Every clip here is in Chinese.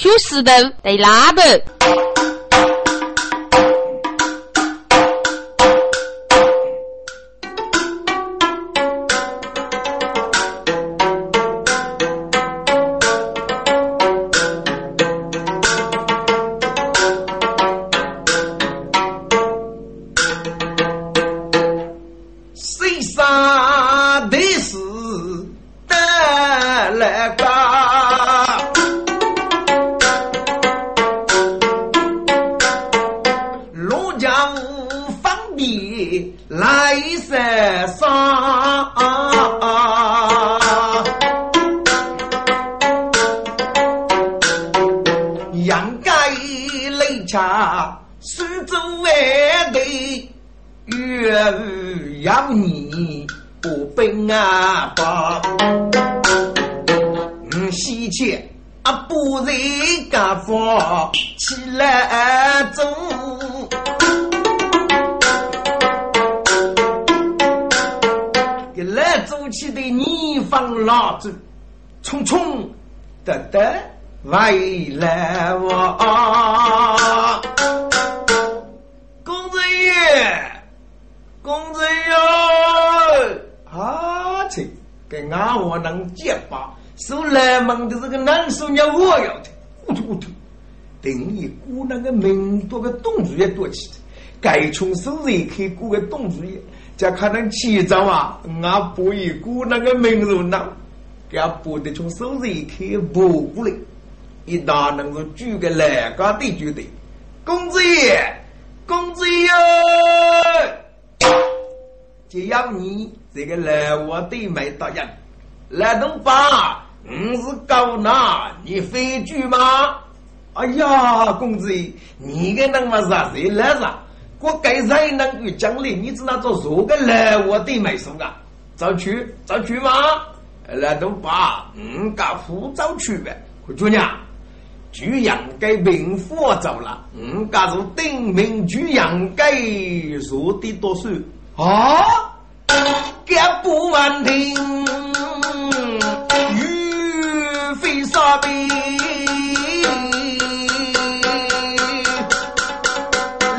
修石头得拉布。匆回来我，公子爷，公子爷，啊切，给俺我能接吧？收来门的这个男手娘我要的，糊涂糊涂。等一姑那个名多个董主任多起的，该从手一开雇个董主任，叫可能起早啊，俺不一姑那个名肉呢。给俺拨的从手里开拨过来，一打能够举个栏杆的就对。公子爷，公子爷，只要你这个来我对面大人，来东爸，你是高哪？你非举吗？哎呀，公子爷，你个那么啥谁来啥？我该才能够奖励你，只那做做个来我对面送啊？早去，早去吗？那都把五家护照去呗，姑娘，居阳该明火走了，五家是定名居阳该入的多少啊？家不完听，雨飞沙边，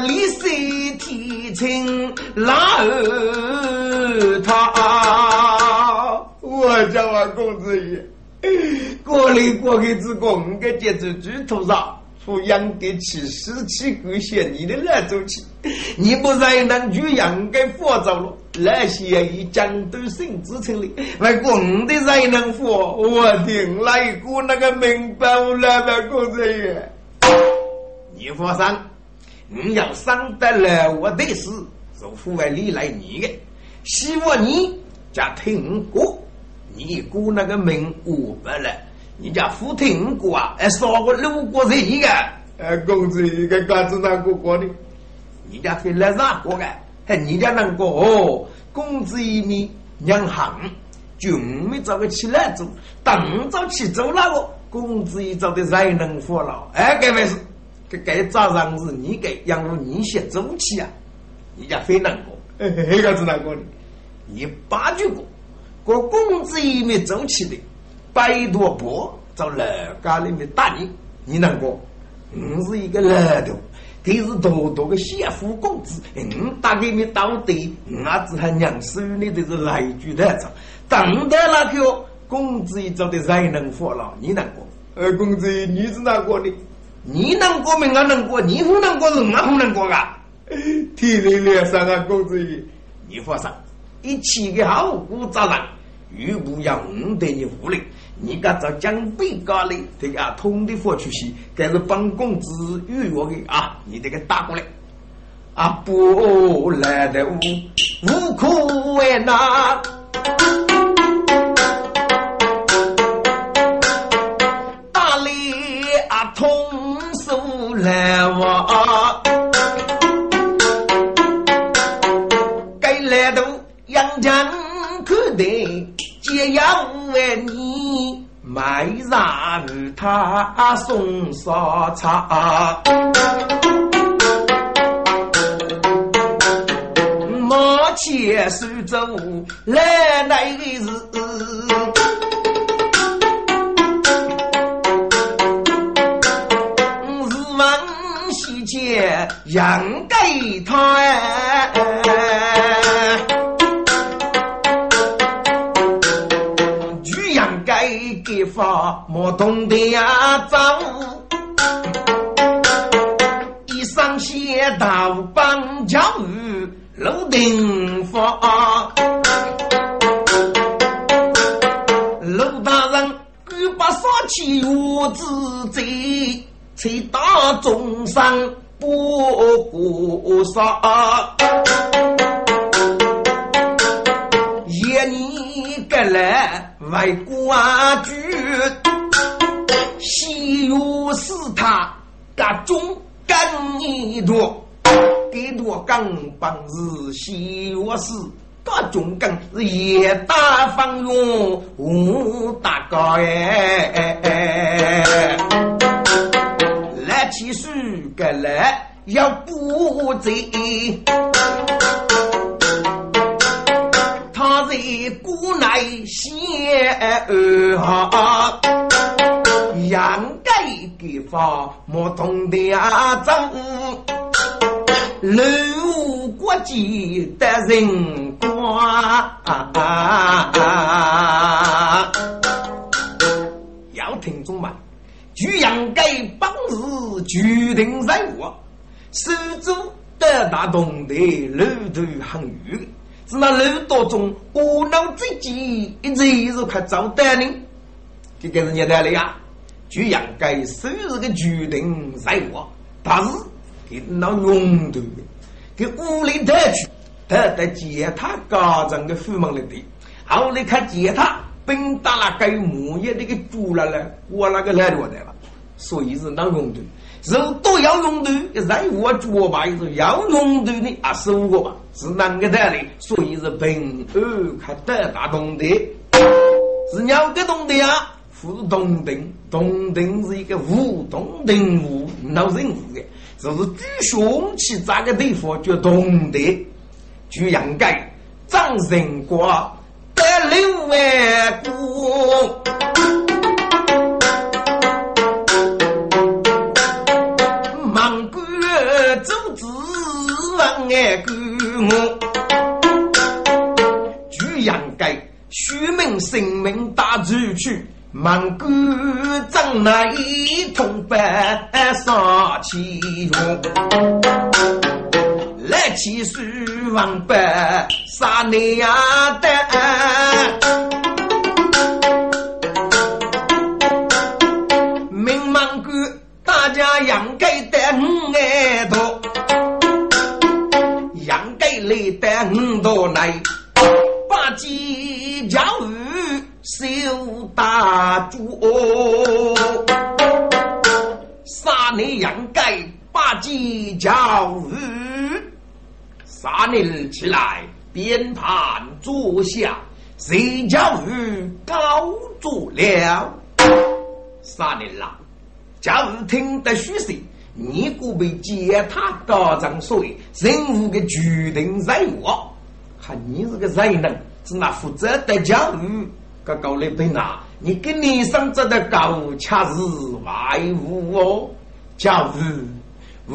李氏提亲哪儿他。我叫啊，公子爷，过来过去之过五个节子猪头上，抚养得起十七个县你的来走起，你不然能就养该佛走了，那些以江都省之称的，外国五的人能佛，我听来过那个明白我来了，公子爷，你放心，你要上得来我的事，是父外里来你的，希望你家听过。你姑那个名我不了，你家福听过啊？哎，少个路过人一个，哎，公子一个干子那过过的，你家非来啥过个？哎，你家能过哦？公子一米两行，就没找个起来走，等着去走那个，公子一找的才能活了。哎，该回事，该该早上是你给养活你先走起啊？你家非难过，哎，那个子难过的，你八句过。我公子一面走起的，百多步找老家里面打你，你能过？你是一个老头，他是多多个先富公子，你打给你到底，我只还娘手里的是来句的着。等到那个公子一走的才能活了，你能过？呃，公子你是哪过的？你能过没？我能过，你不能过是我不能过啊！天灵灵上啊，公子一，你放心，一起个好股砸上。如不要我对你无力，你噶找江北高嘞，这个通的佛出息，该是帮公子与我的啊，你这个打过来，啊不来的无无苦为难，大力啊通手来我，该来的杨江可得。也要为你买茶与他送烧茶，莫牵手走来来日，且养给他。给给发，莫懂得呀，丈一上写道帮教育楼顶发。起我之罪，才大众生不过杀。一年个来为国主，西岳是他个中更一多，给多更帮是西岳是。大中根是一大方用五大高哎，来起书个来要不贼，他在古来写二哈，养改给法莫懂得啊脏。楼国际的人光，要听众们，举阳盖本事决定人物，手足得大同的路途很远，是那路途中无脑自己一直是快走得呢，这个是你的了呀。举阳盖虽是个决定人物，但是。给那用的，给屋里带去，带带吉他高层的父母来的。后来看吉他，本打了该木叶那个猪了嘞，我那个来多的了，所以是那用的。人都要用的，人我做吧，是要用的呢，二十五个吧，是哪个带的？所以是平安看得大懂的，是两个懂的呀，不是懂定，懂定是一个无懂定无闹人物的。就是举凶器这个地方就懂得，就应该长人瓜得六万股，爱过我，就应该虚名性命大出去。满谷正那一通白上起用，来起书王白杀你呀的，大家养该的五多来，八级教育。小大主，杀你养盖八级教育，杀你起来边盘坐下，谁教育高足了？杀你啦！教育听得虚实，你可被接他高长所谓任务的决定任务，看你是个人能，是那负责的教育。个高丽兵啊，你跟你上这的高恰是外物哦，假如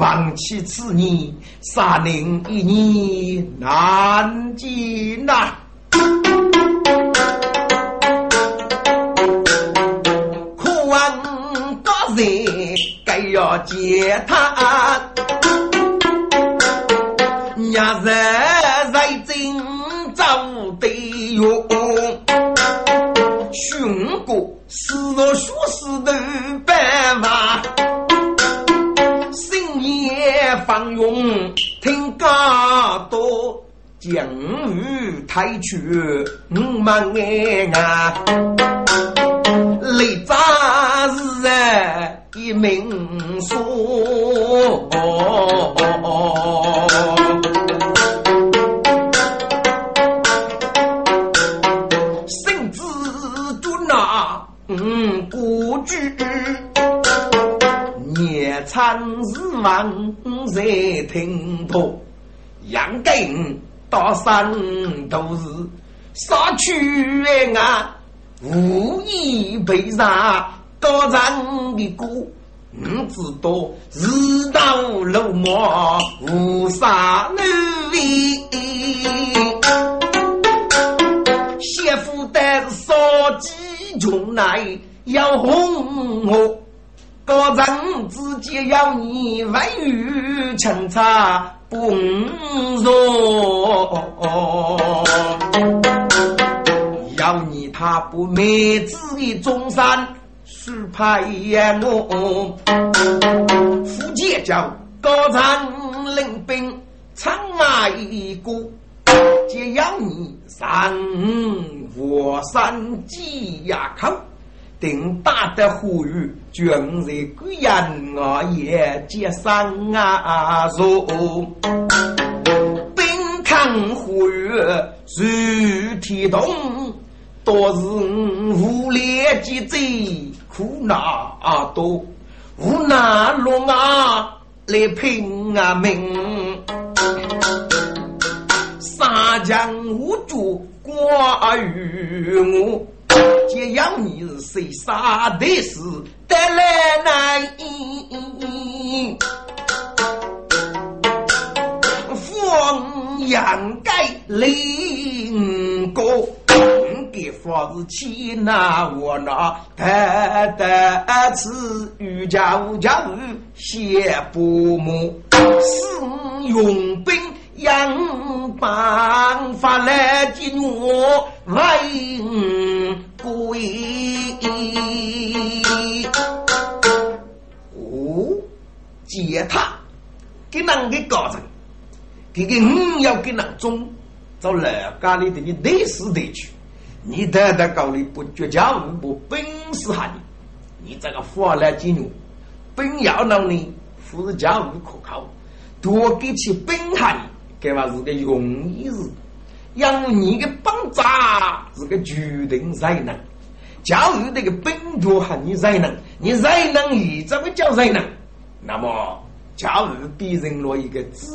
忘记此年，杀人一年难尽呐。要接他，伢子在真找得哟。寻过四若学士的办法，深夜放用听歌多，将雨太去五万眼啊，来杂一名说。三十万在听破，杨根到山都是杀去啊！无意被杀，高人的歌不知道日到落寞无啥难为，媳妇带着烧鸡穷来要哄我，高人之间要你外语清茶不容，要你他不灭子的终身。是派我福建叫高长领兵长马一个，只要你上火山鸡牙口，定打得呼吁军人贵人啊也接上啊说，兵抗呼吁如天动，多是无烈之贼。苦难多，无难龙啊来拼啊命，三江无助挂于我，只要你是谁杀的事得来难易，凤阳盖领过。给房子起那我那得得次欲家无家无谢不母是用兵养办法来进我为贵哦，接他给哪个搞成？给个五要给哪种？找老家里的你历史地区。你得得高里不绝交不本事哈你，你这个法来金融，本要能力不是教育可靠，多给起本哈你，这嘛是个容易事，养你的帮扎是个决定才能，教育那个本多哈你才能，你才能以怎么叫才能？那么教育必人落一个知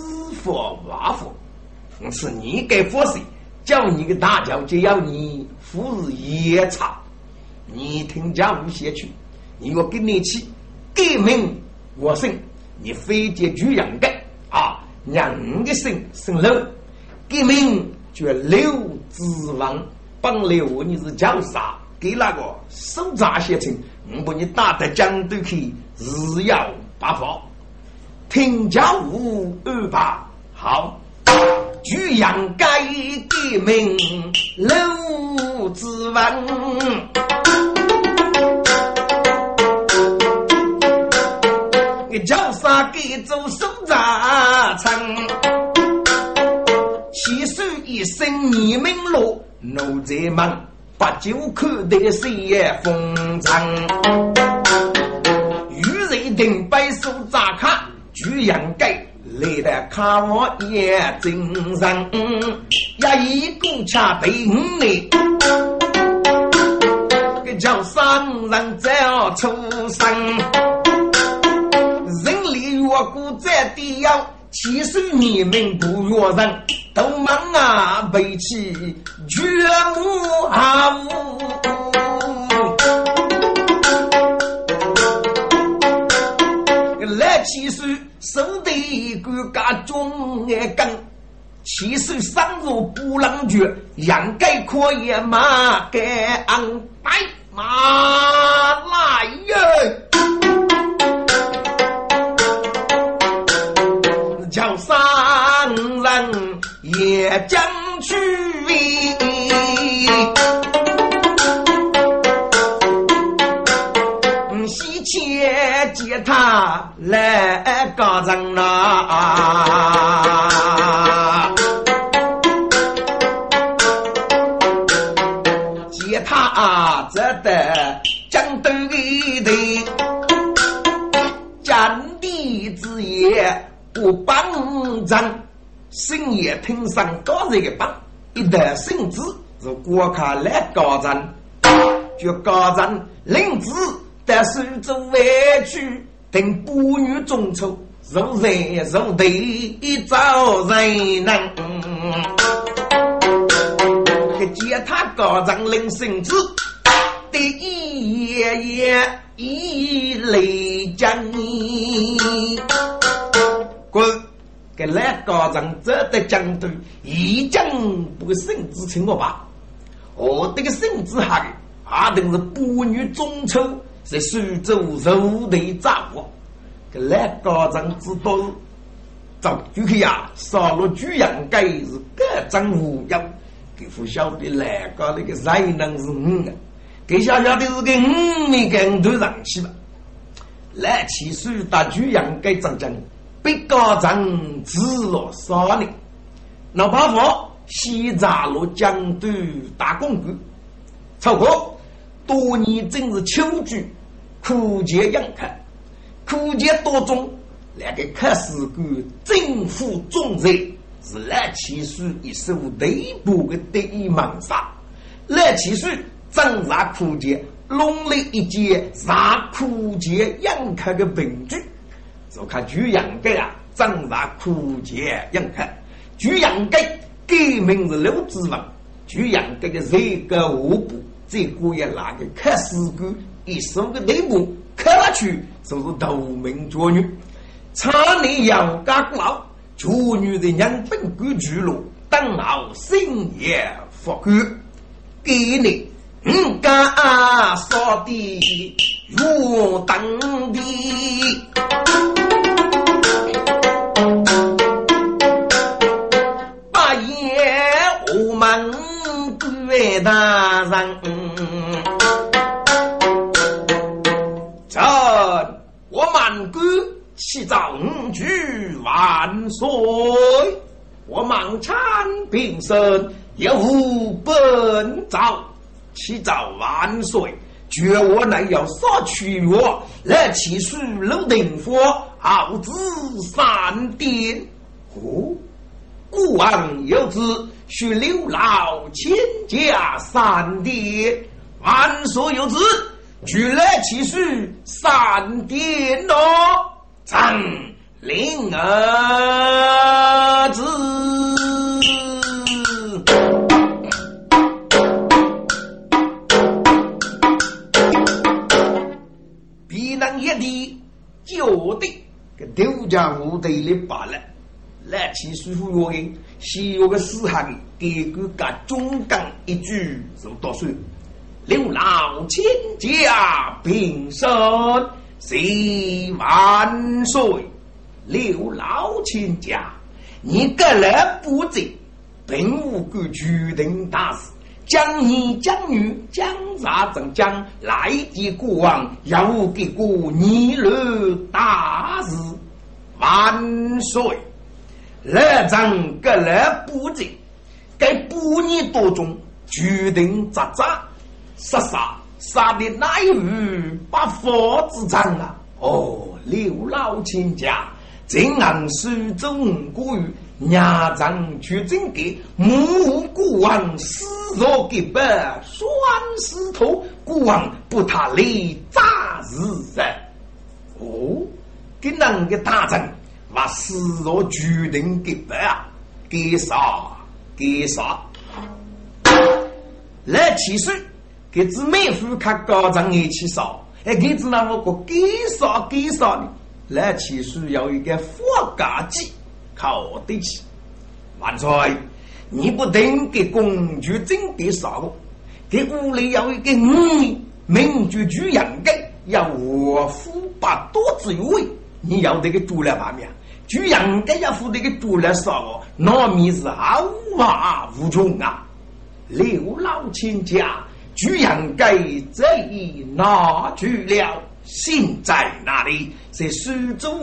法挖法，是你给佛谁？叫你个大叫，就要你服日夜茶。你听家无写去，你我跟你去革命我生，你非结举养的啊，两个姓姓刘革命叫刘子王帮六你是叫啥？给那个手札写成，我把你打得江都去，日要八方，听家无二八好。举阳改革命，楼子文，你叫啥给做手札成？七岁一生你们落，奴才们把酒看得谁也风尘。与人定白手札卡，举阳改。来的看我眼睛上，一一股恰对你，个叫商人在出生，人力越过在地要，其实你们不越人，都忙啊背起绝木啊来其实。手的一个家中爱根，其实生如不能绝，养该可以马该安排马来哟，叫商人也将去。接他来告人呐，接他这得江东的占地之业不帮张，深夜听上高人的帮，一旦圣旨是国家来告人，就告人领旨。但苏州委屈，等妇女中丑，如人如地，一遭人难。给见他高张领圣旨，第一爷爷一雷将滚！给来高长这的将军，一将不胜之情我吧？我这个圣子哈的，阿等是不女中秋，在苏州肉队掌握。给来高长知道，早就去呀，杀了巨阳盖是各种无妖，给不晓得来高那个才能是五个，给小小的是个五没跟头上去吧？来起苏大巨阳盖长将。被高长治了三年，老八佛西查罗江都大公公，超过多年正是秋季，苦节养客，苦节多中，那个开始官政府重责是来起书一手内部的得意门杀，来起书挣扎苦节，弄了一件杀苦节养客的凭据。就看举阳街啊，长大苦节养客。举阳街改名是刘子文，举阳街的这个户部，这个也拿个看史官一手的内幕，看下去就是头名绝女。厂里杨家功劳，绝女的人本归居路，等候深夜复官。给你五家扫地如等地。大人，启奏五句万岁，我满产平生有本诏，启奏万岁，绝我乃要杀去我来起诉楼定府，号子三殿。哦，孤王有旨。许刘老千家三殿，万岁有旨，举来起誓三殿咯，朕领儿子。避难一地，就地给丢家部队里罢了。来起书府约的，西有个死汉给个个忠刚一句就多说：刘老千家平身谢万岁！刘老千家，你个人不正，并无个决定大事。将你将女将杀正将来的国王，要给个逆乱大事，万岁！来张各来布阵，该布年多中决定扎扎杀杀杀的哪有八方之长啊？哦，刘老千家，正按书中规，家长去真给，母无孤王，师若给白，双师徒，孤王不他来诈是人。哦，给那个大臣把师若全定给白啊？给啥？给啥？来起身。给子妹夫看高长一起烧，哎，给子那么个给啥给啥呢？来七岁要一个佛家计，靠得起。万岁，你不等给公主真给啥个？给屋里要一个女民主主人格，要我夫把多子有为，你要这个猪来把面。就应该要付这个猪来杀我，那米是毫无穷啊！刘老亲家就应该这一拿去了，心在哪里？在苏州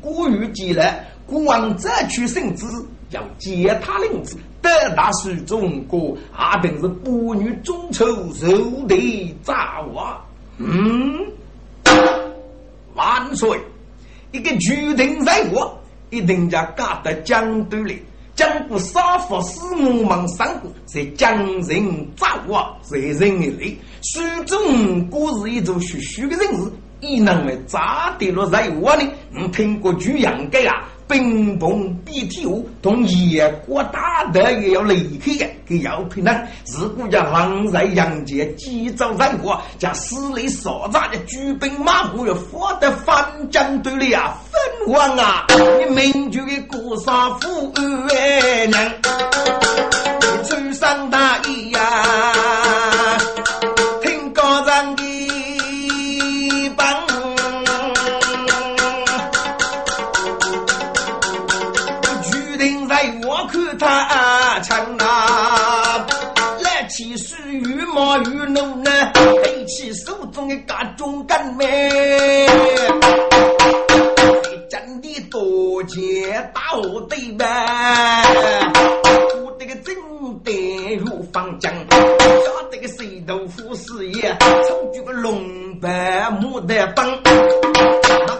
古玉记了，国王这去圣旨，要接他领子，得到苏州国，阿等是不女中秋受的炸瓦。嗯，万岁！一个决定在我。一定家搞得江都里，江不杀佛死我们三个，在江人造化，在人里，苏中国是一座虚虚的人士，伊能为咋的落在我呢？你听过举阳街啊？兵崩必体下，同野国大德也要离开的，给要平安。如果叫狼在阳间，急走战国，将死里所在的举兵马步要发得翻江对里啊，分王啊！你明军的国杀父儿娘，你穿上大衣手中的各种干妹，真的多结大对吧？我这个正得如方江，家这个水豆腐事业，抽举个龙白木的棒。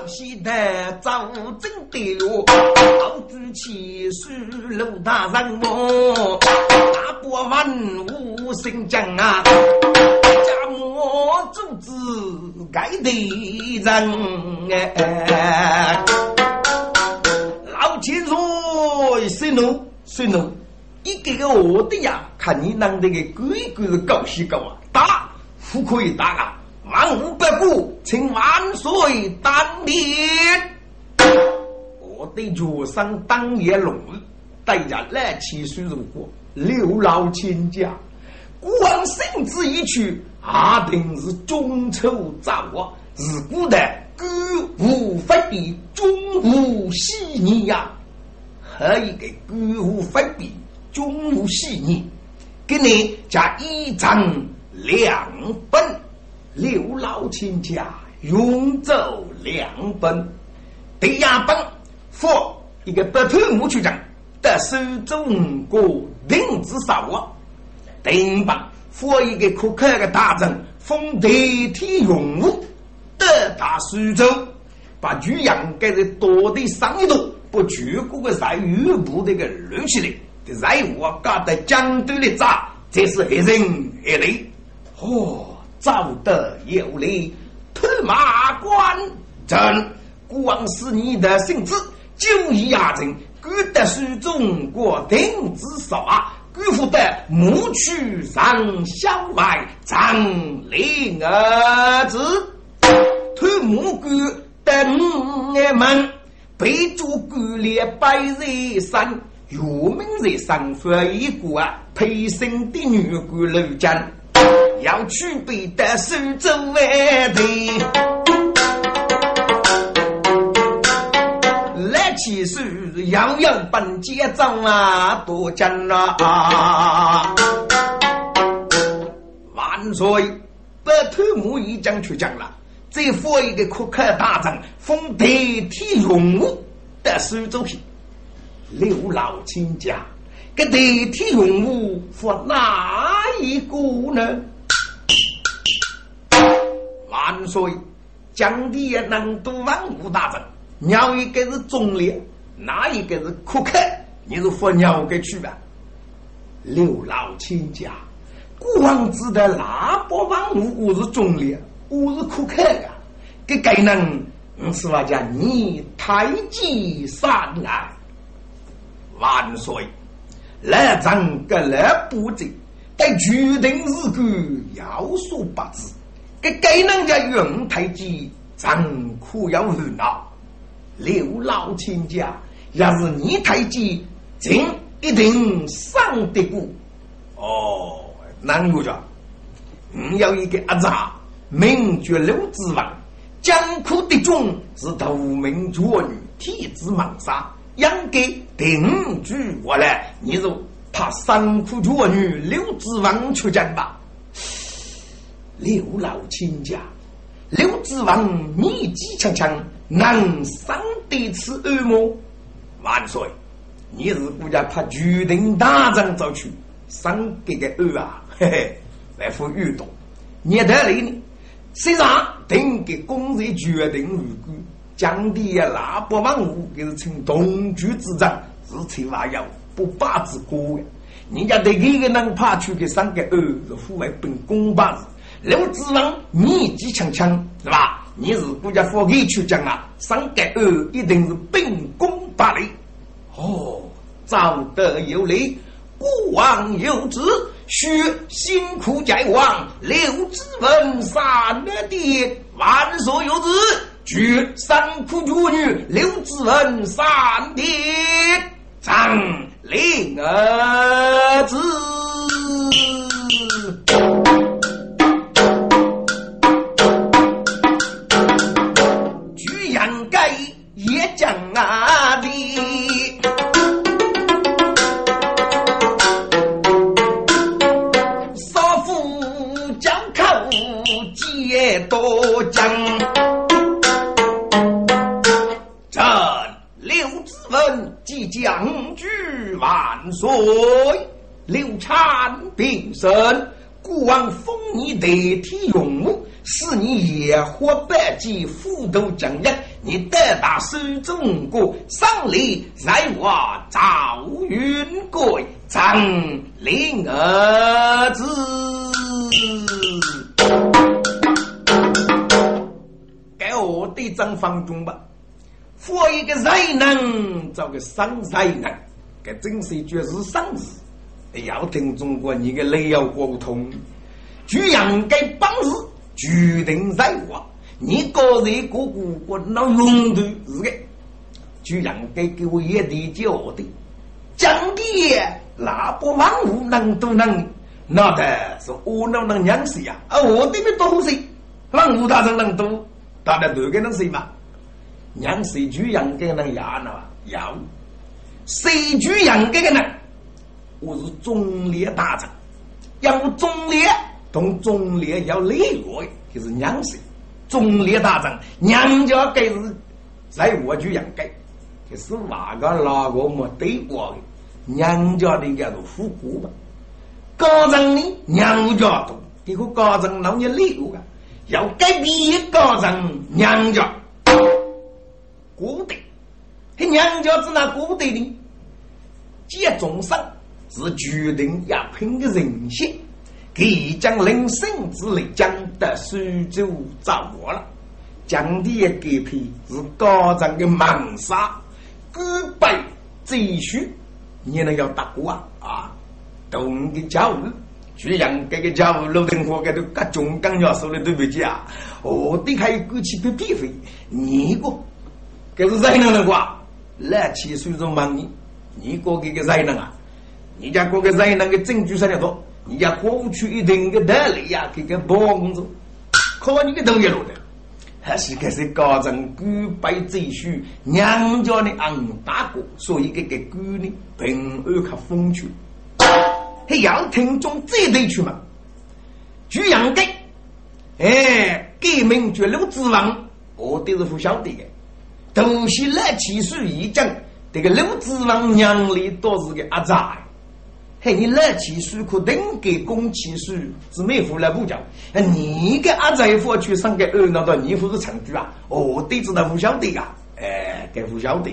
西的早正的路，好举起书楼大人么？大伯万物生将啊，家莫主子盖的人哎。老千岁，谁怒谁怒？一个个我的呀，看你弄这个鬼鬼的搞西搞啊，打不可以打啊！万无百古，请万岁当面。我的脚上当夜龙，带着来七岁如果六老亲家，光圣旨一去，阿定是中秋早啊！是古代歌无分比，中无细腻呀，还一个歌无分比，中无细腻，给你加一张两本。刘老亲家永走两本，第二本佛一个白头木区长得手中过定子少啊，第五本佛一个可靠的大臣封代替用武得大苏州，把巨阳盖在多的上一度，把全国的在余部那个乱起来，的任务搞得江都的炸，这是一人一类，哦。早得有理，退马关阵，光是你的性子就一压阵，孤得书中国定之啊，辜负得牧区上校外张灵儿子，退木官等俺们，被主官列百人山，岳明人上发一个啊，陪生的女官楼江。要去备的苏州外地，来起手要有本结账啊，多讲啊！万岁，白头目已经出将了，再发一个可克大臣封代替荣武的苏州去，刘老亲家，给代替荣武发哪一个呢？万岁！江帝也能读万物大臣，鸟一个是忠烈，哪一个是苛刻？你是佛鸟给去吧？刘老亲家，国王知道哪波万物我是忠烈，我是苛刻的，给该能是话叫你太极上来。万岁！来张个来布阵，该决定日干要说八字。给给人家云太极，真可要热闹。刘老亲家，要是你太极，真一定上得过。哦，难我着，你要一个阿扎，名绝刘子王，江苦的中是头名绝女，体质猛杀，应该定居过来。你就怕三苦绝女刘子王出战吧？刘老亲家，刘子王年纪轻轻，能上得此恶魔？万岁！你是国家派决定大人走去上这个恶啊？嘿嘿，来副运动，你得来呢？谁让定给公人决定如果降低呀，那不万物，就是称同居之战，是千万要不把之过呀。人家对一个人派去给上个恶，是户外本公办子。刘子王年纪轻轻是吧？你是国家发给去讲啊，上盖二一定是秉公大礼。哦，早得有礼，孤王有旨，须辛苦在望，刘志文三弟万寿有旨，据三苦绝女刘志文三弟张灵儿子。病生，孤王封你代替用武，使你野火百计，斧头将人，你得大手中国，赏礼在我赵云贵张灵儿子，给我的张房中吧，佛一个才能，找个生才能。这真是绝世生事，要听中国你的雷要沟通，居然该本事决定在我，你个人个个我那勇度是的，居然该给我一点教的，讲的那不万物能都能，那的是我能能娘谁呀？啊，我这边多谁？万物大人能多，大家都给能谁嘛？娘谁居然该能压呢？要。谁举杨格的呢？我是忠烈大臣，要忠烈同忠烈要礼乐，就是娘婿。忠烈大臣，娘家该是在我举杨格，这是哪个哪个没对过的？娘家的叫做富国吧？高人呢？娘家多，这个高人老年礼乐啊，要改变高人娘家，古代，他娘家是哪古代的？见众生是决定要拼的人性，给将人生之力将得苏州掌握了。将的改变是高涨的猛杀，古百赘婿，你能要打过啊？啊，懂的教育，居然这个教育老人活该都各种刚要说的对不起啊！我的还有过去被批费，你个，这是谁能能挂？来七岁就忙你。你过去个才能啊？人家过个人能的证据啥的多？人家过去一定的道理呀，给个帮助，靠你个头一路的，还是开始高层古拜赘婿娘家的俺大哥，所以给个姑呢平安可风趣，还要听众这对去嘛？举阳给，哎，革命绝路之王，我都是不晓得的，都是来起诉一讲。这个刘子王娘里都是个阿仔，嘿，你来起书可等给公起书，是没付来不讲。你个阿仔夫去上个二那到你夫是长居啊？哦，对子他不晓得呀，哎，该不晓得，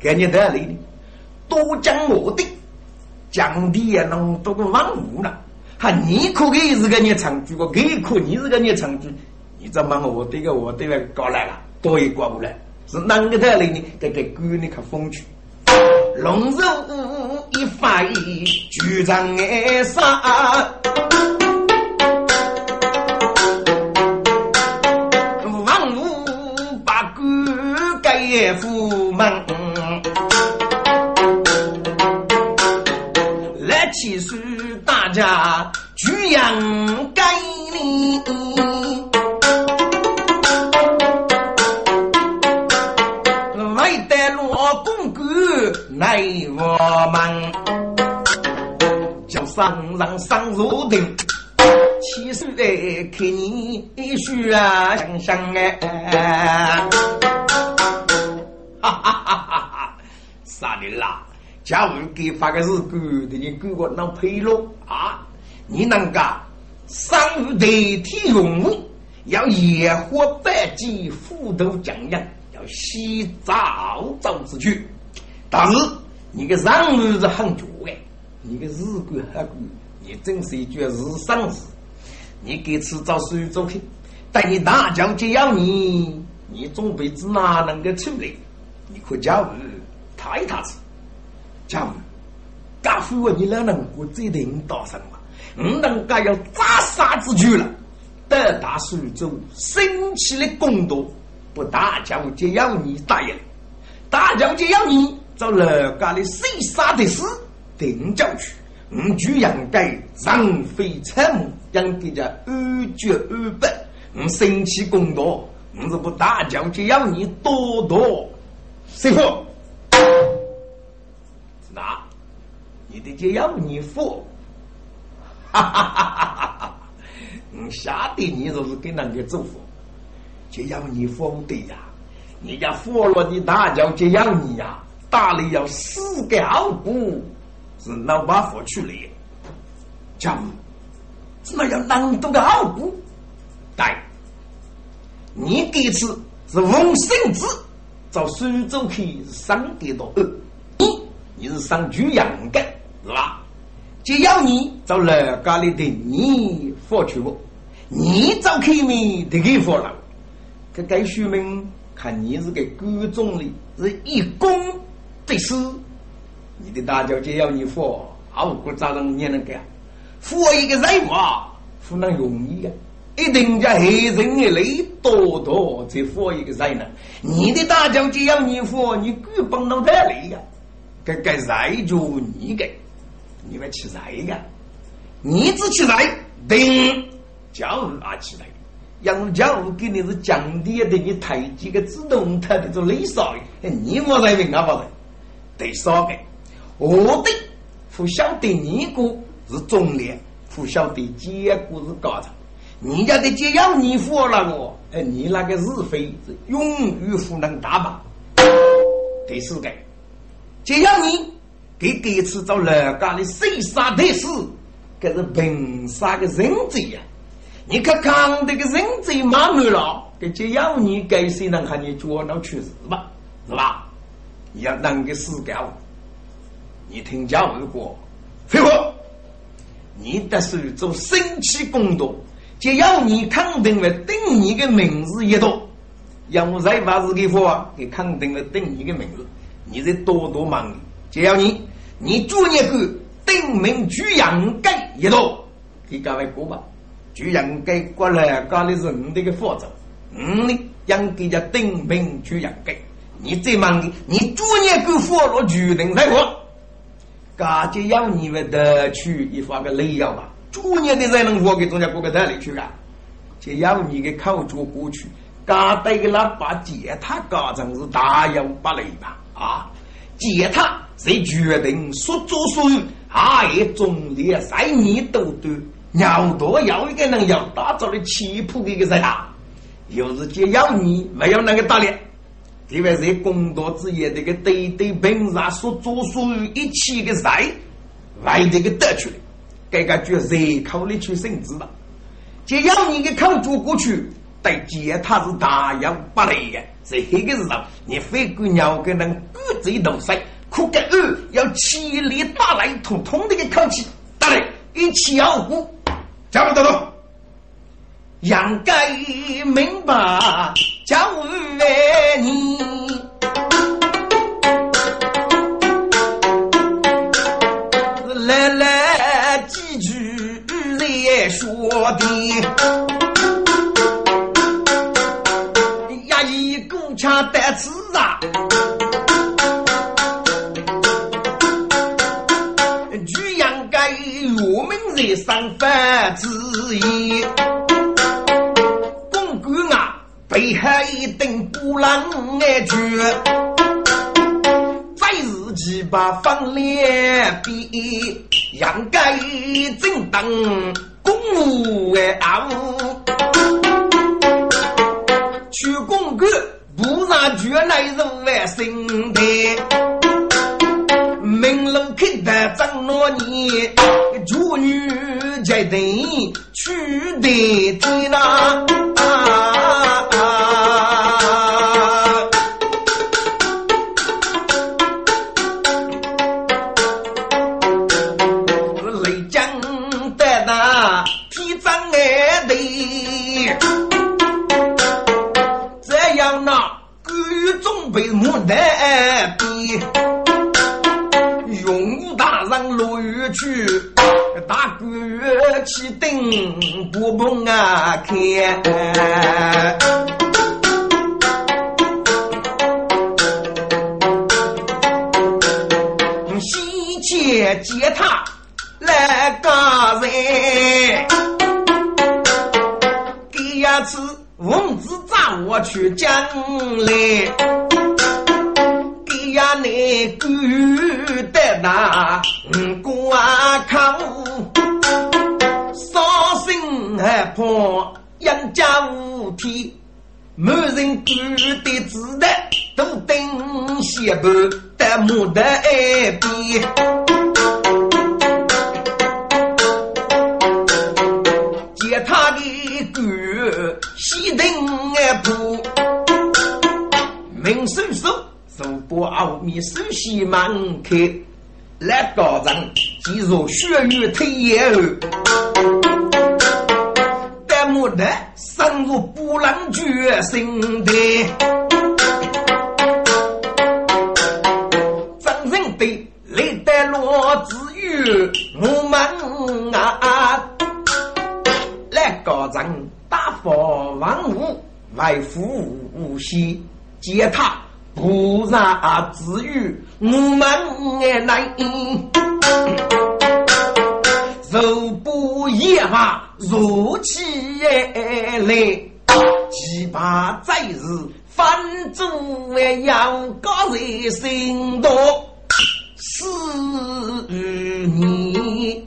给你带来的多讲我的，讲的也能多个万物了。哈，你可给是个你长居，我给可你是个你长居，你怎么我这个我这个搞来了，多一过不来。是哪个带来呢？这个官你看风趣，龙肉把一，局长爱杀，万物把官盖富门，来起诉大家举阳上上上如定，七岁的看你需啊想想哎，哈哈哈哈哈！啥的啦？假如给发个日故的，你给我能配喽啊？你能够上代替用武，要野火百计，斧头匠人，要洗澡澡之去。但是你的任务是很绝哎，你的日官很官，你真是一句日生事。你给迟早水做去，等你大将就要你，你总辈子哪能够出来？你可教育他一他子，家务，家父你哪能过这领导上嘛？我能该要扎杀之举了。得大苏州生气的公道，不大叫就要你答应，大叫就要你找老家的谁杀的事定教去。我就应该让非参谋，应该叫安决安本。我生气公道，我是不大叫就要你多多师傅。那，你的就要你付，哈哈哈哈哈哈！我晓得你若是跟那个做佛，就要你付的呀。人家佛了的大叫就要你呀，打了要四个好骨。是老把佛去了，讲，怎么要啷多个好股？对，你这次是翁生子，找苏州去上得多二，你你是上举阳的，是吧？只要你找老家里的你佛去不？你找开面的给佛了，这该说明看你是个各种的，是一公得死。你的大脚就要你付，好过咋能你能干？付一个人嘛，付那容易啊！一定叫黑人的累多多才付一个人呢。你的大脚就要你付，你够帮到太累呀！该该人就你给，你们去人呀？你只去人，等教育啊起来，让教育给你是降低的，你抬几个自动抬的做累少的，你莫在问啊，不在得少的。我的不晓得你个是中年，不晓得结果是高层。人家的只要你付了我，哎，你那个是非是永远不能打嘛。第四个，只要你给这次找老家的谁杀的事，这是凭啥个人罪呀？你看看这个人罪满满了，这只要你给谁能喊你捉到去死吧，是吧？要弄个死干。你听讲如果废话，你得是做生气工作，就要你肯定了定你的名字一多，要我再把自己说，给肯定了定你的名字，你再多多忙的，就要你，你做一个定名举阳盖一多，给各位过吧，举阳盖过来，家里是你这个负责，嗯，呢，应该叫定名举阳盖，你最忙的，你做一个佛罗举定来过。家就要你们得去一发个雷药吧，主年的才能活给中间过个台里去啊！就要你给考究过去，家带个那把吉他搞成是大有不雷吧？啊，吉他谁决定说做说啊？一种的三年都多，要多要一个人要打造的气魄的一个人啊！又是就要你没有那个打脸。另外，在工作之夜，这个对对平常所做所有一切的事，为这个得出来，这个就热口里去生子了。只要你给考做过去，对接他是大洋不雷的，在这个时候，你非姑娘跟人各自斗塞，可个二要气力大来通通的个口气，大来一起傲骨，讲不得了。应该明白，教育你。来来几句来说的，呀，一股强带刺啊，就应该我们在上班之意。背后一定不能挨绝，在日记把方脸比，应该正当公务哎啊去公干不让绝来人来心的，明楼开的张罗你，妇女决定去的天呐。起顶不碰啊开。接他来个人，第一次。文字掌握去讲来，给呀那古的那关口，伤心害怕养家无天，没人管的子弹都等些不得木的边。明叔叔，如果奥秘首席门开，来高人进入血雨退也后，但莫得深入不能决心的。真正的历代罗子玉，我们啊，来高人大发万物，外服无息。接他不让之余，我们也难。肉不野马如起来，几把在日翻祖要高人心多是你。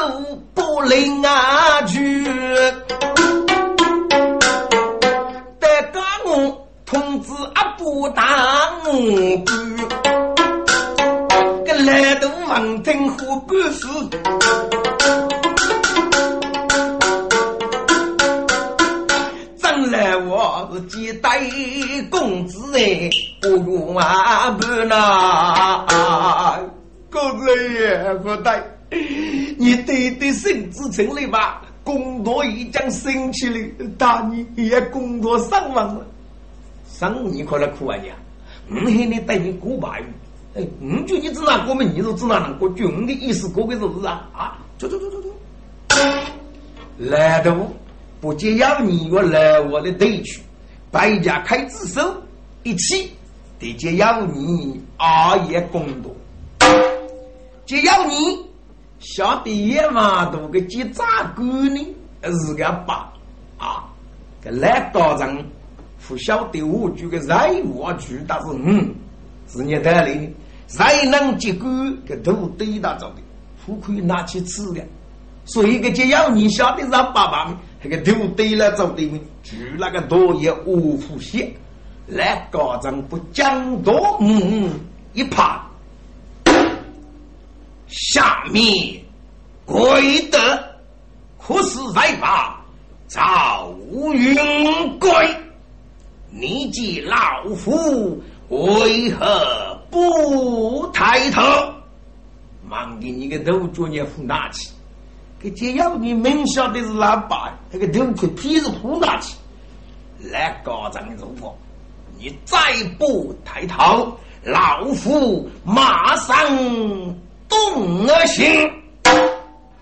走不领啊去。得干我通知阿伯打我个来都王听和半死。来，我是几代公子哎，不用阿伯呐，公子也不带。成了吧，工作已经升起了，大你也工作伤亡了。生你可能苦啊你，我喊你带你过把瘾，哎，我就你知哪过门，你就知哪能过。就我的意思，过个日子啊啊，走走走走走。来的不仅要你我来我的队去，百家开支手一起，得接要你二爷工作，接要你。下地一万多个鸡杂狗呢，是个八啊！个来高人不晓得我这个任务去，但是嗯，是你带来的，谁能结果个都对他做的，不可以拿去吃的。所以个就要你晓得让爸爸那个都对了做的，就那个多也无福些，来高人不讲多嗯一怕。下面跪的，可是在把赵云贵，你见老夫为何不抬头？忙给你个头脚你胡拿起，给只要你明晓得是哪把，那个头盔皮是扶拿起，来高张如果你再不抬头，老夫马上。东恶心，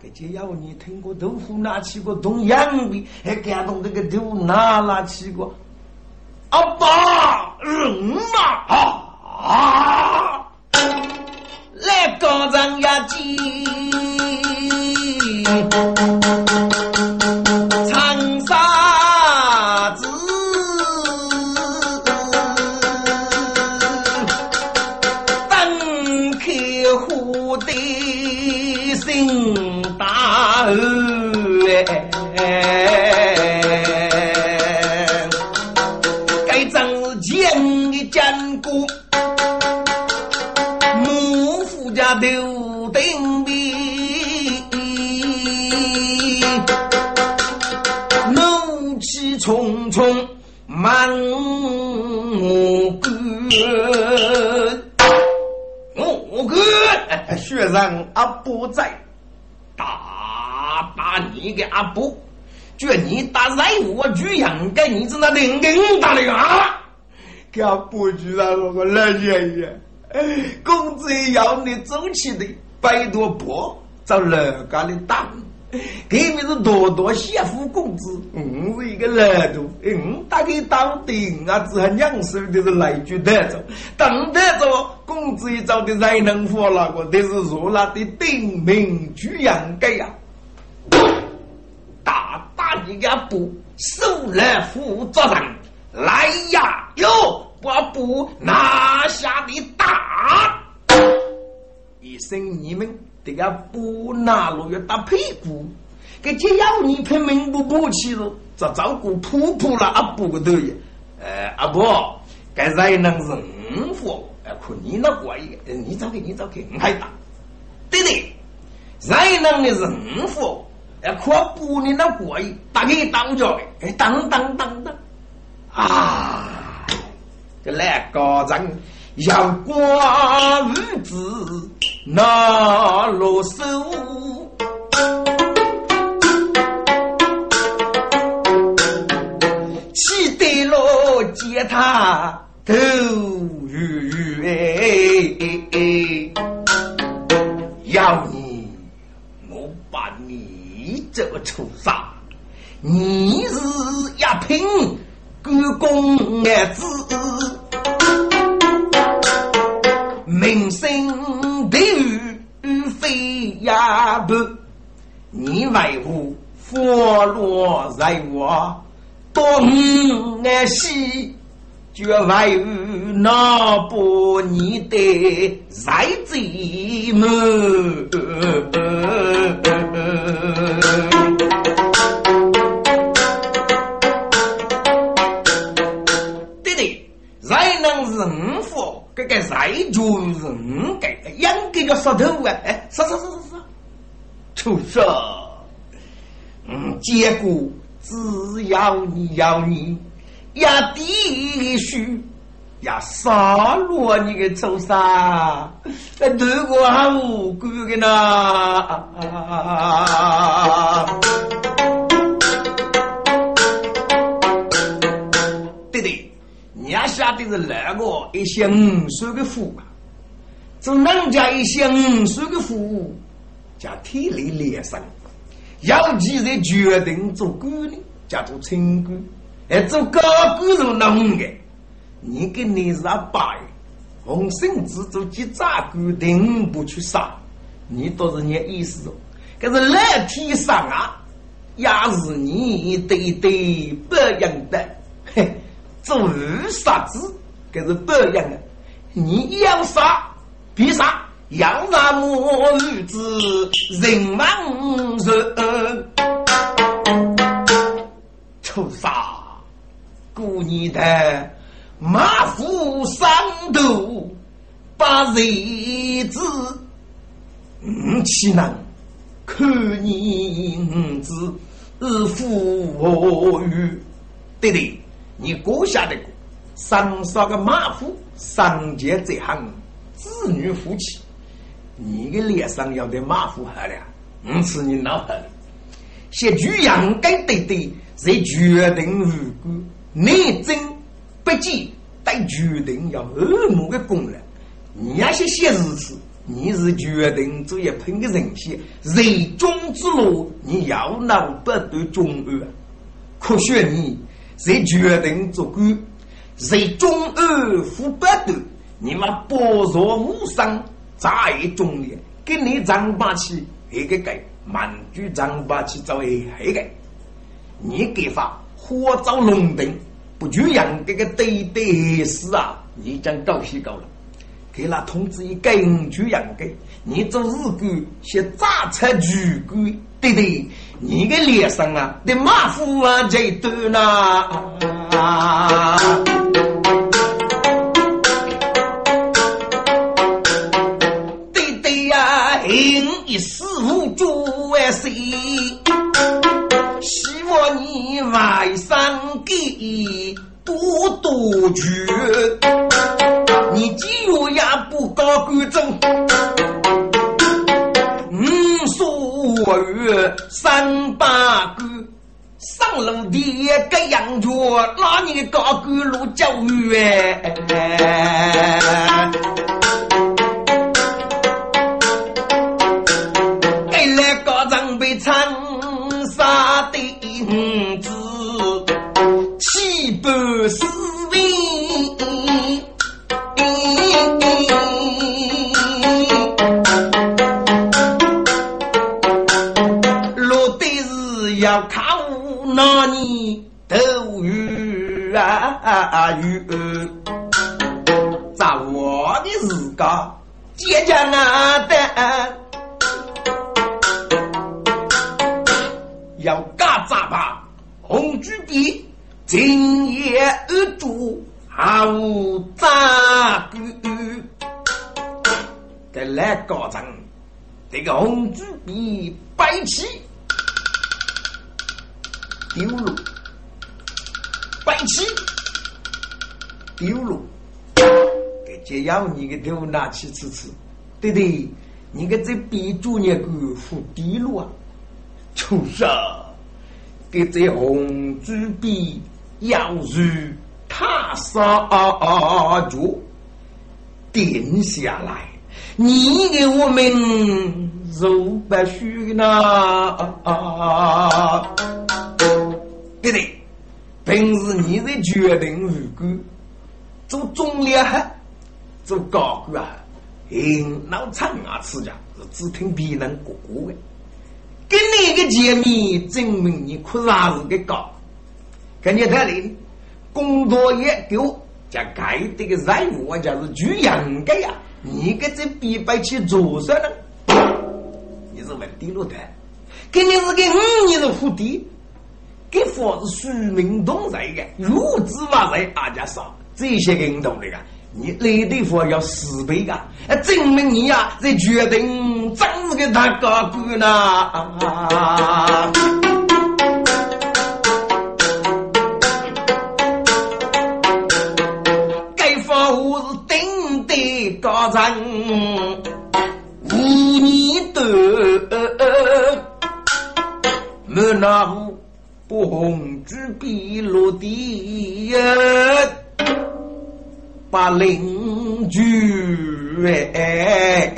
这就要你听过豆腐拿起过东洋的，还感动这个豆腐拿拿起过，阿爸人嘛啊，来高张牙鸡，让阿布在打打你给阿布，叫你打来我，就应该你在那领领打的啊！给阿布居然我个老爷爷，公子要你走起的，拜托婆找人家的打。给你是多多谢夫公子，嗯，是一个老头，嗯，大概当兵啊，只还娘手的是来句带走，等得着公子一找的才能活那个，这是如那的顶名居养该呀，大大的个布手来扶着人来呀，哟，把布拿下的打，一声你们。这个不拿路要打屁股，给只要你拼命不不起了，咋照顾婆婆了啊？不个头也，呃，阿伯，该人能人活，哎，可你那怪，你找给你找给，还打，对对，人能的人活，哎，可不你那怪，打给当着，哎，当当当当，啊，这来高人。要挂日子。拿落手，气得了接他头鱼哎！要你，我把你这个畜生，你是一品官公儿子。名声地狱飞呀不，你为何佛落在我东岸西？绝为那不你的在贼么？这个才就是人该应该叫杀头啊！哎，杀杀杀杀杀，畜生！嗯，结果只要你要你压地须要杀落你个畜生，那对我还无辜的呢！你要晓得是那个一些五岁的父啊，做人家一些五岁的父，叫体力连生，尤其是决定做官的，叫做清官，哎，做高官是弄的。你跟你是阿爸，红绳子做几扎官，定不去杀，你都是你意思哦。可是来天上啊，也是你对对不应的，嘿。做二杀子，这是不一样的。你要杀必杀，要杀莫女子人亡人。出杀故你的马虎上头把人子，嗯，岂能看你子负我与？对对。你哥下的过，上上个马虎，上街这行子女夫妻，你的脸上要得马虎好了，不是你闹好了。写句应该对对，是决定无辜，内政不济，但决定要恶魔的功劳。你要是写日子，你是决定做一品的人些，人中之路，你要闹不得中二，可选你。谁决定做官？谁忠恶负不断？你们薄弱无伤，在中年，给你长把起一个给满居张八去作为黑的，你给发火照龙灯，不就养这个对对事啊？你讲高兴高了，给那通知一根据养给，你做日干先榨菜举干，对对，你的脸上啊，的马虎啊，这多呐。师傅做万岁，希望你外甥给多多去。你几月也不搞干净，五所月三八个，上路的个羊角，拉你搞干路教育哎。思维，落要靠那你斗鱼啊鱼，在我的日家姐姐啊的，要干咋吧？红纸币。今夜二主毫无杂顾，给来高层，这个红纸币摆起丢了，摆起丢了，给这样你个头拿去吃吃，对对，你个这笔主业给付低了啊，畜生，给这红纸币。要如他杀主定下来，你给我们肉不许呢？对对，平时你在决定如果做中立汉，做高官啊，硬脑残啊，吃家是只听别人过过的，给你个揭秘，证明你可啥是个高。跟你谈的工作也够，加该这个任务我就是就应该呀。你给这必备去做啥呢？你是问第六台，给你是给五年的福地，给房子署名动人的，入资挖人阿家少，这些运动的个，你来的话要四倍个，证明你呀这决定真是个大高官呐。高人无你的，没那户不红纸笔落地，把邻居哎，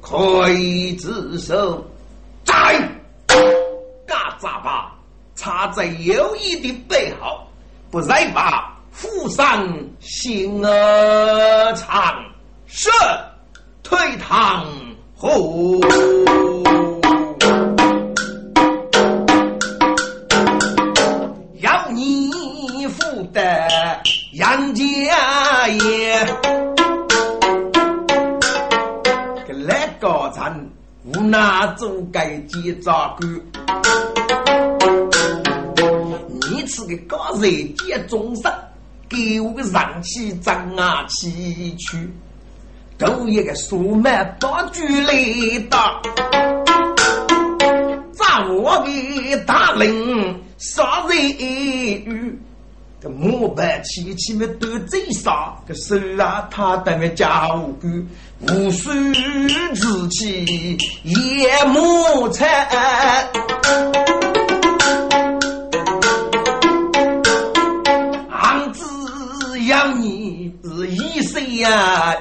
可以自首，在嘎杂吧，插在友谊的背后，不再把。府上心儿长，是退堂后，杨家业，个来高产无那种该结扎干，你是个高人接终身。给我个上气张啊气去，都一个数满大举来打，咱我的大人杀人这莫白气气么都最杀，个手啊他等个家务干，无数之气也莫拆。养你是一岁呀，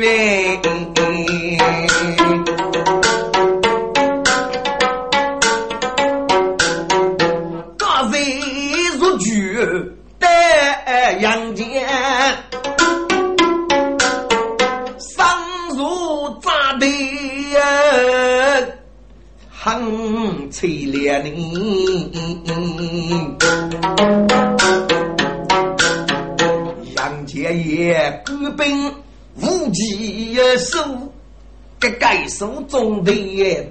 哎！很凄凉呢。杨家爷官兵无计收，给该手中的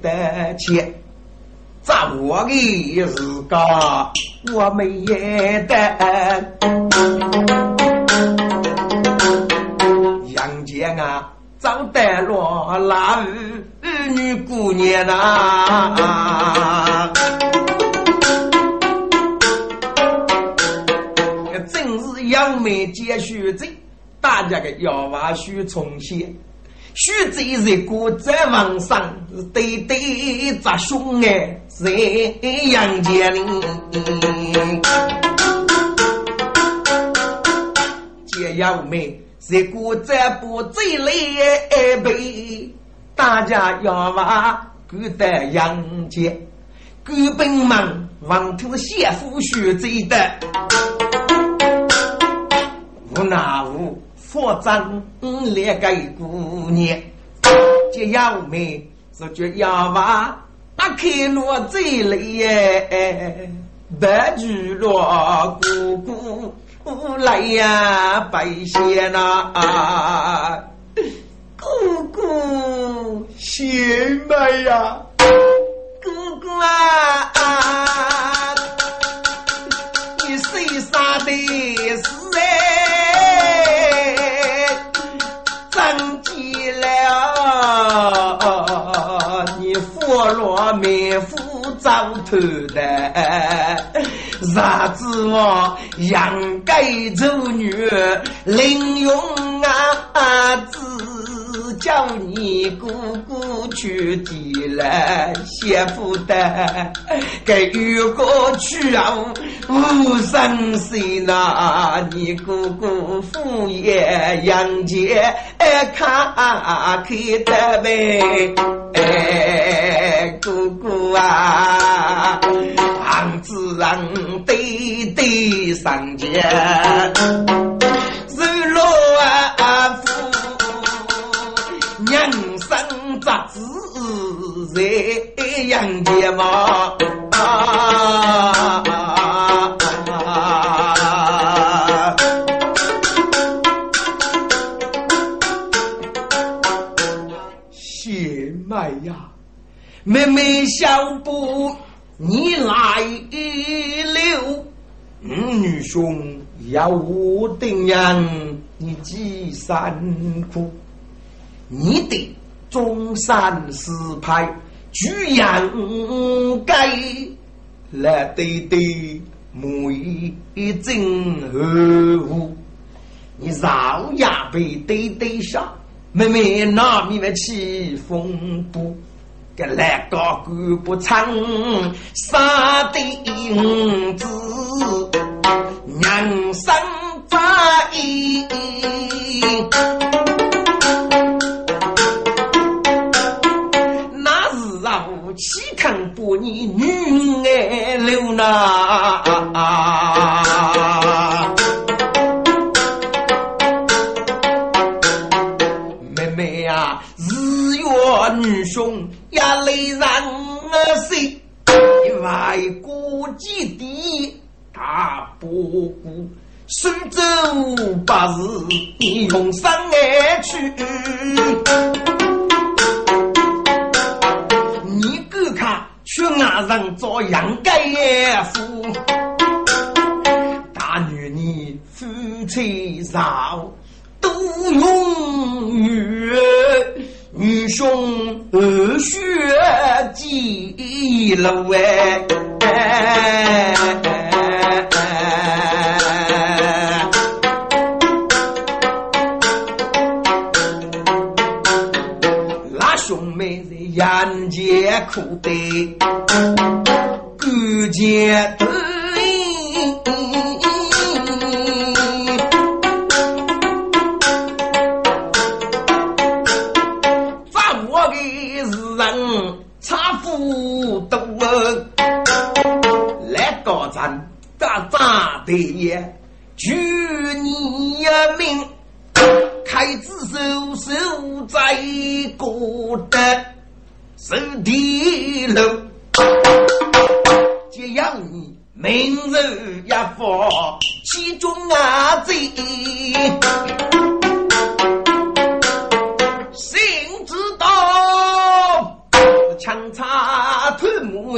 的钱，在我的自家我们也得。杨家啊，找得落那儿女姑娘呐。正是杨梅接徐州，大家的要娃须重现。徐州人过在网上，对对砸兄哎，在杨家里。接杨梅在过在不最累背，大家要娃过在杨家，根本忙王头先夫徐州的。无奈无，佛长两个姑娘，这幺妹是叫幺娃，打开罗嘴里耶，白菊罗姑姑来呀，白鞋呐，姑姑谢麦呀，姑姑啊，你谁杀的是？罗面夫早头的，啥子我养该做女，领用啊子叫你姑姑去提来媳妇的，给玉哥去啊无生死呐，你姑姑父业养姐看开得呗。哥哥啊，俺自然对对上家，日落啊夫，娘生杂子在阳间嘛。妹妹小布，你来了。女兄要我定人，你几三苦？你的中山四派居然该来对对每一阵和你绕牙被对对上，妹妹哪里来起风波？个来个官不长，杀的五子娘生在意，那是啊，岂肯把你女儿留那？外国基地大伯姑，苏州不是用生而去。你敢看去外人做养该夫？大女你夫妻少，都永远。女兄二血记录哎，那兄妹在沿街哭的，勾结对也，举你一命，开子手手在过的，是地楼，这样你明日也发其中啊贼，谁知道枪插土木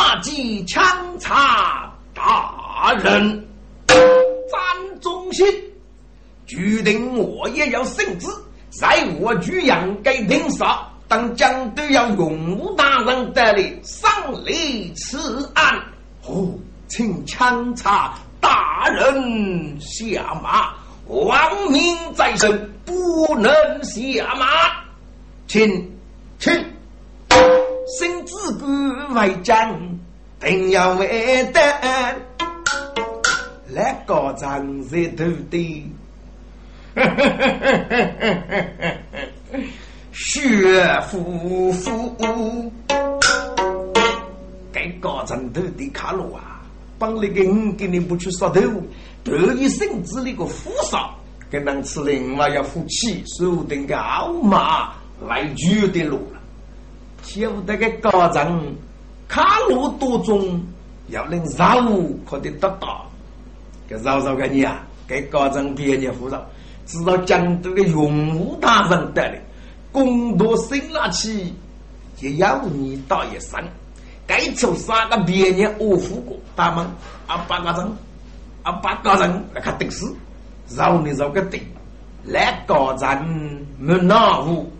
八计枪插大人，张忠心，决定我也要圣旨，在我居阳给定杀。当将都要用武大人带领上礼此案，哦，请枪查大人下马，亡命在身，不能下马，请请，生子官为将，定要为得，来个长舌头的。血夫妇，该高枕头的卡路啊！帮那个五给你不去杀头，得一身子那个富少，跟能吃另外要夫妻，说定个傲马来绝的路。晓得个高人卡路多中，要能绕可得得到。给绕绕个你啊！给高人别人富少，知道江都的永武大人得嘞。公多生那起，就要你打一声。该出三个别人我付过，大门阿八个人，阿八个人来看的士，绕你绕个对，来高人没拿户，